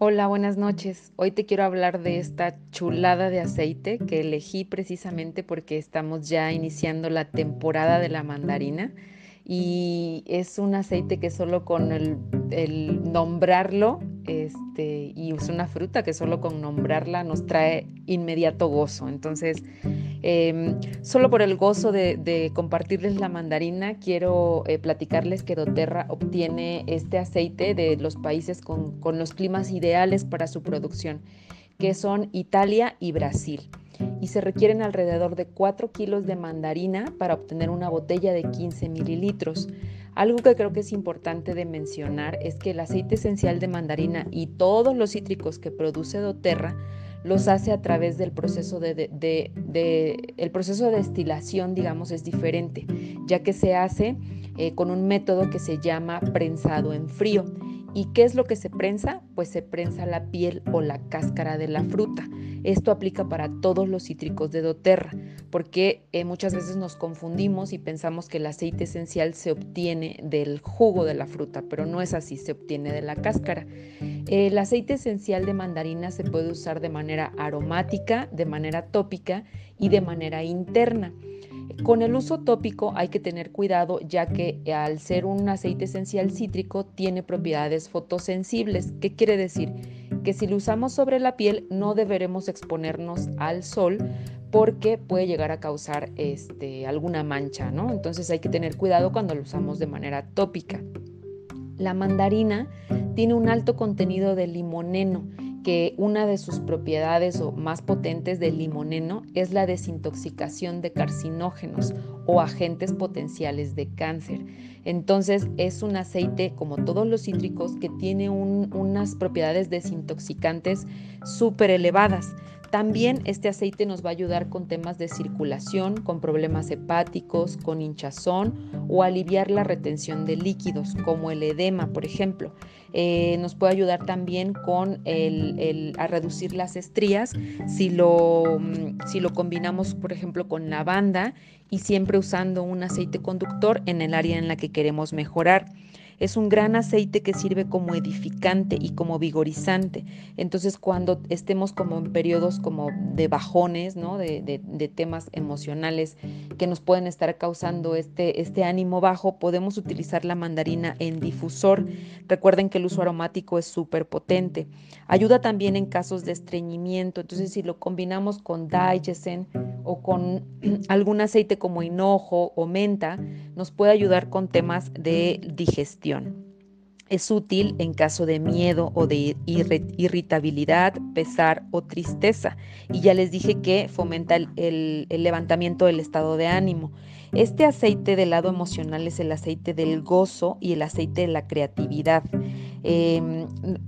Hola, buenas noches. Hoy te quiero hablar de esta chulada de aceite que elegí precisamente porque estamos ya iniciando la temporada de la mandarina y es un aceite que solo con el, nombrarlo, este, y es una fruta que solo con nombrarla nos trae inmediato gozo. Entonces, em, solo por el gozo de, compartirles la mandarina, quiero eh, platicarles que doTERRA obtiene este aceite de los países con, los climas ideales para su producción, que son Italia y Brasil y se requieren alrededor de 4 kilos de mandarina para obtener una botella de 15 mililitros. Algo que creo que es importante de mencionar es que el aceite esencial de mandarina y todos los cítricos que produce doTERRA los hace a través del proceso de, el proceso de destilación, digamos, es diferente, ya que se hace eh, con un método que se llama prensado en frío. ¿Y qué es lo que se prensa? Pues se prensa la piel o la cáscara de la fruta. Esto aplica para todos los cítricos de doTERRA, porque eh, muchas veces nos confundimos y pensamos que el aceite esencial se obtiene del jugo de la fruta, pero no es así, se obtiene de la cáscara. El aceite esencial de mandarina se puede usar de manera aromática, de manera tópica y de manera interna. Con el uso tópico hay que tener cuidado ya que al ser un aceite esencial cítrico tiene propiedades fotosensibles. ¿Qué quiere decir? Que si lo usamos sobre la piel no deberemos exponernos al sol porque puede llegar a causar este, alguna mancha, ¿no? Entonces hay que tener cuidado cuando lo usamos de manera tópica. La mandarina tiene un alto contenido de limoneno que una de sus propiedades o más potentes del limoneno es la desintoxicación de carcinógenos o agentes potenciales de cáncer. Entonces es un aceite como todos los cítricos que tiene unas propiedades desintoxicantes súper elevadas. También este aceite nos va a ayudar con temas de circulación, con problemas hepáticos, con hinchazón o aliviar la retención de líquidos, como el edema, por ejemplo. Eh, nos puede ayudar también con el, a reducir las estrías si lo, mm, si lo combinamos, por ejemplo, con lavanda y siempre usando un aceite conductor en el área en la que queremos mejorar. Es un gran aceite que sirve como edificante y como vigorizante. Entonces, cuando estemos como en periodos como de bajones, ¿no? de, temas emocionales que nos pueden estar causando este, este ánimo bajo, podemos utilizar la mandarina en difusor. Recuerden que el uso aromático es súper potente. Ayuda también en casos de estreñimiento. Entonces, si lo combinamos con Digesten o con algún aceite como hinojo o menta, nos puede ayudar con temas de digestión. Es útil en caso de miedo o de irritabilidad, pesar o tristeza. Y ya les dije que fomenta el, levantamiento del estado de ánimo. Este aceite del lado emocional es el aceite del gozo y el aceite de la creatividad. Em,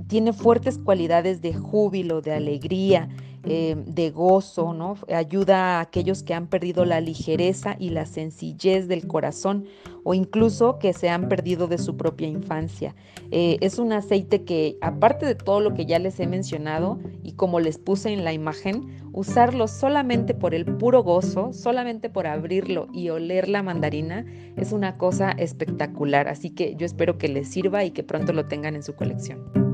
tiene fuertes cualidades de júbilo, de alegría, eh, de gozo, ¿no? Ayuda a aquellos que han perdido la ligereza y la sencillez del corazón o incluso que se han perdido de su propia infancia. Eh, es un aceite que, aparte de todo lo que ya les he mencionado y como les puse en la imagen, usarlo solamente por el puro gozo, solamente por abrirlo y oler la mandarina, es una cosa espectacular. Así que yo espero que les sirva y que pronto lo tengan en su colección.